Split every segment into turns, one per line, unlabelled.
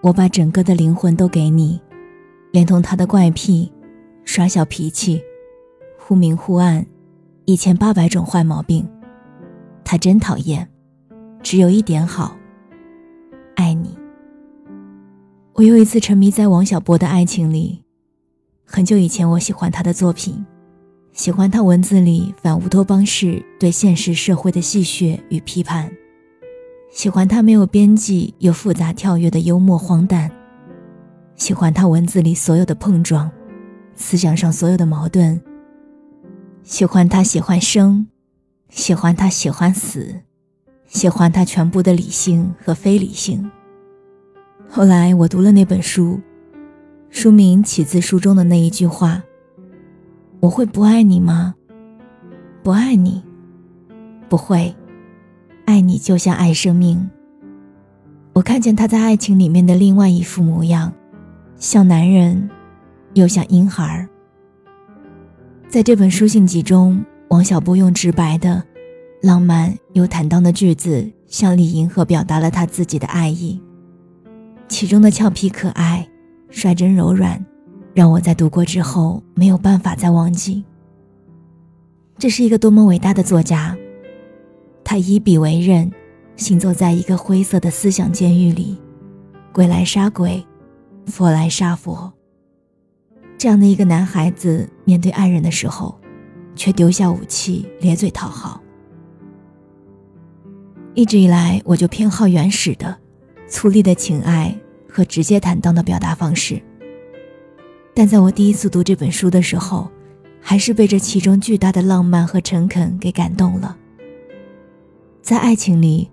我把整个的灵魂都给你，连同他的怪癖、耍小脾气、忽明忽暗、一千八百种坏毛病，他真讨厌。只有一点好，爱你。我又一次沉迷在王小波的爱情里。很久以前，我喜欢他的作品，喜欢他文字里反乌托邦式对现实社会的戏谑与批判。喜欢他没有边际又复杂跳跃的幽默荒诞，喜欢他文字里所有的碰撞，思想上所有的矛盾。喜欢他喜欢生，喜欢他喜欢死，喜欢他全部的理性和非理性。后来我读了那本书，书名起自书中的那一句话：“我会不爱你吗？不爱你，不会。”爱你就像爱生命。我看见他在爱情里面的另外一副模样，像男人，又像婴孩。在这本书信集中，王小波用直白的、浪漫又坦荡的句子，向李银河表达了他自己的爱意。其中的俏皮可爱、率真柔软，让我在读过之后没有办法再忘记。这是一个多么伟大的作家！他以笔为刃，行走在一个灰色的思想监狱里，鬼来杀鬼，佛来杀佛。这样的一个男孩子，面对爱人的时候，却丢下武器，咧嘴讨好。一直以来，我就偏好原始的、粗粝的情爱和直接坦荡的表达方式。但在我第一次读这本书的时候，还是被这其中巨大的浪漫和诚恳给感动了。在爱情里，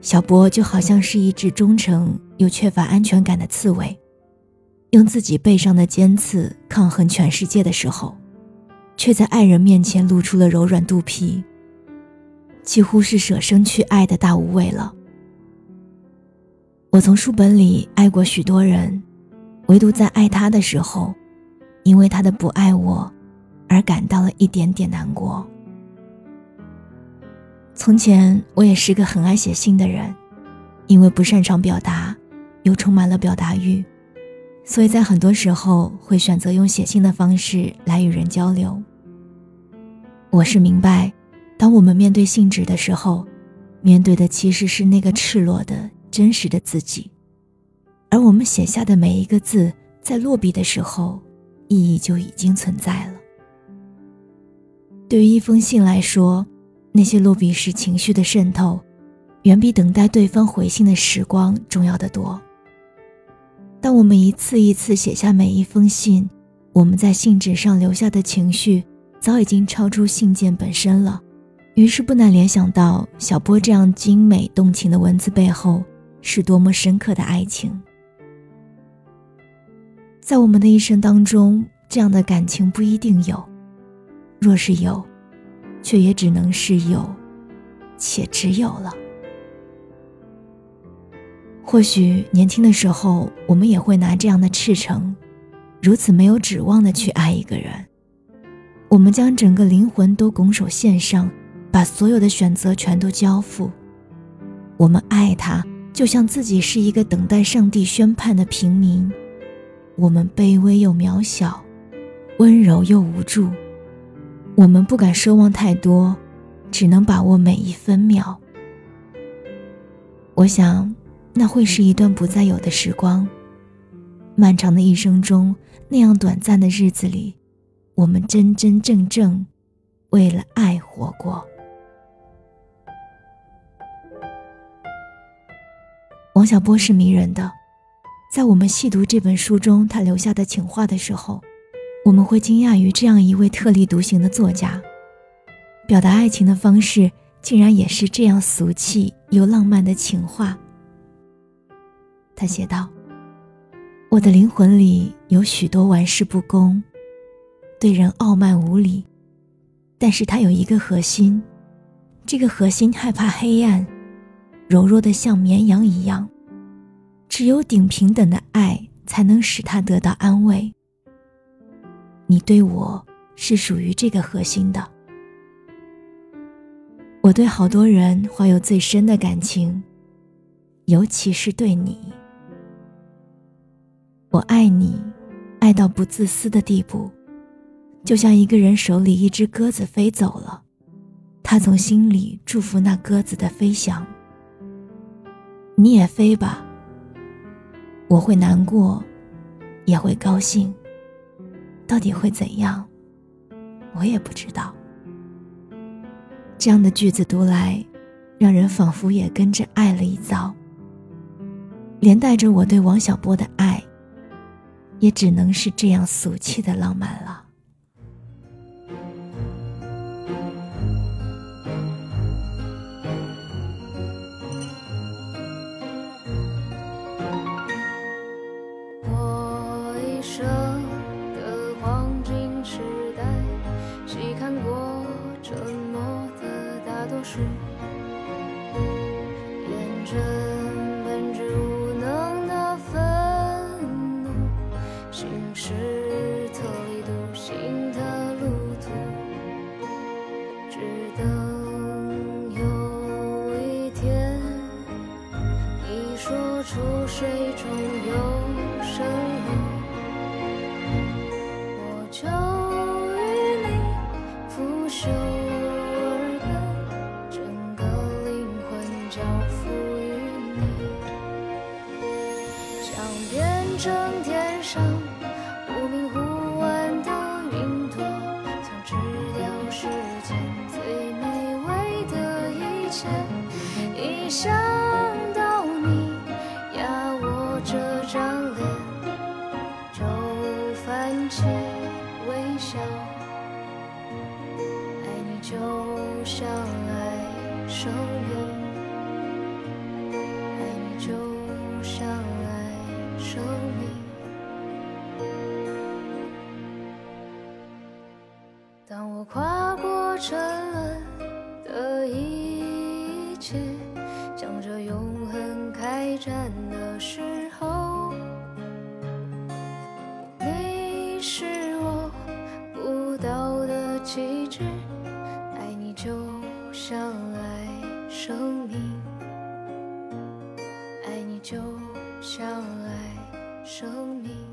小波就好像是一只忠诚又缺乏安全感的刺猬，用自己背上的尖刺抗衡全世界的时候，却在爱人面前露出了柔软肚皮，几乎是舍生去爱的大无畏了。我从书本里爱过许多人，唯独在爱他的时候，因为他的不爱我，而感到了一点点难过。从前我也是个很爱写信的人，因为不擅长表达，又充满了表达欲，所以在很多时候会选择用写信的方式来与人交流。我是明白，当我们面对信纸的时候，面对的其实是那个赤裸的真实的自己，而我们写下的每一个字，在落笔的时候，意义就已经存在了。对于一封信来说。那些落笔时情绪的渗透，远比等待对方回信的时光重要的多。当我们一次一次写下每一封信，我们在信纸上留下的情绪，早已经超出信件本身了。于是不难联想到，小波这样精美动情的文字背后，是多么深刻的爱情。在我们的一生当中，这样的感情不一定有，若是有。却也只能是有，且只有了。或许年轻的时候，我们也会拿这样的赤诚，如此没有指望的去爱一个人。我们将整个灵魂都拱手献上，把所有的选择全都交付。我们爱他，就像自己是一个等待上帝宣判的平民。我们卑微又渺小，温柔又无助。我们不敢奢望太多，只能把握每一分秒。我想，那会是一段不再有的时光。漫长的一生中，那样短暂的日子里，我们真真正正为了爱活过。王小波是迷人的，在我们细读这本书中他留下的情话的时候，我们会惊讶于这样一位特立独行的作家，表达爱情的方式竟然也是这样俗气又浪漫的情话。他写道。我的灵魂里有许多玩世不恭、对人傲慢无礼，但是他有一个核心，这个核心害怕黑暗，柔弱的像绵羊一样。只有顶平等的爱才能使他得到安慰。你对我是属于这个核心的，我对好多人怀有最深的感情，尤其是对你。我爱你，爱到不自私的地步，就像一个人手里一只鸽子飞走了，他从心里祝福那鸽子的飞翔。你也飞吧，我会难过，也会高兴，到底会怎样，我也不知道。这样的句子读来，让人仿佛也跟着爱了一遭，连带着我对王小波的爱。也只能是这样俗气的浪漫了。
一想到你呀我这张脸就泛起微笑爱你就像爱生命一切，向着永恒开战的时候，你是我不到的旗帜。爱你就像爱生命，爱你就像爱生命。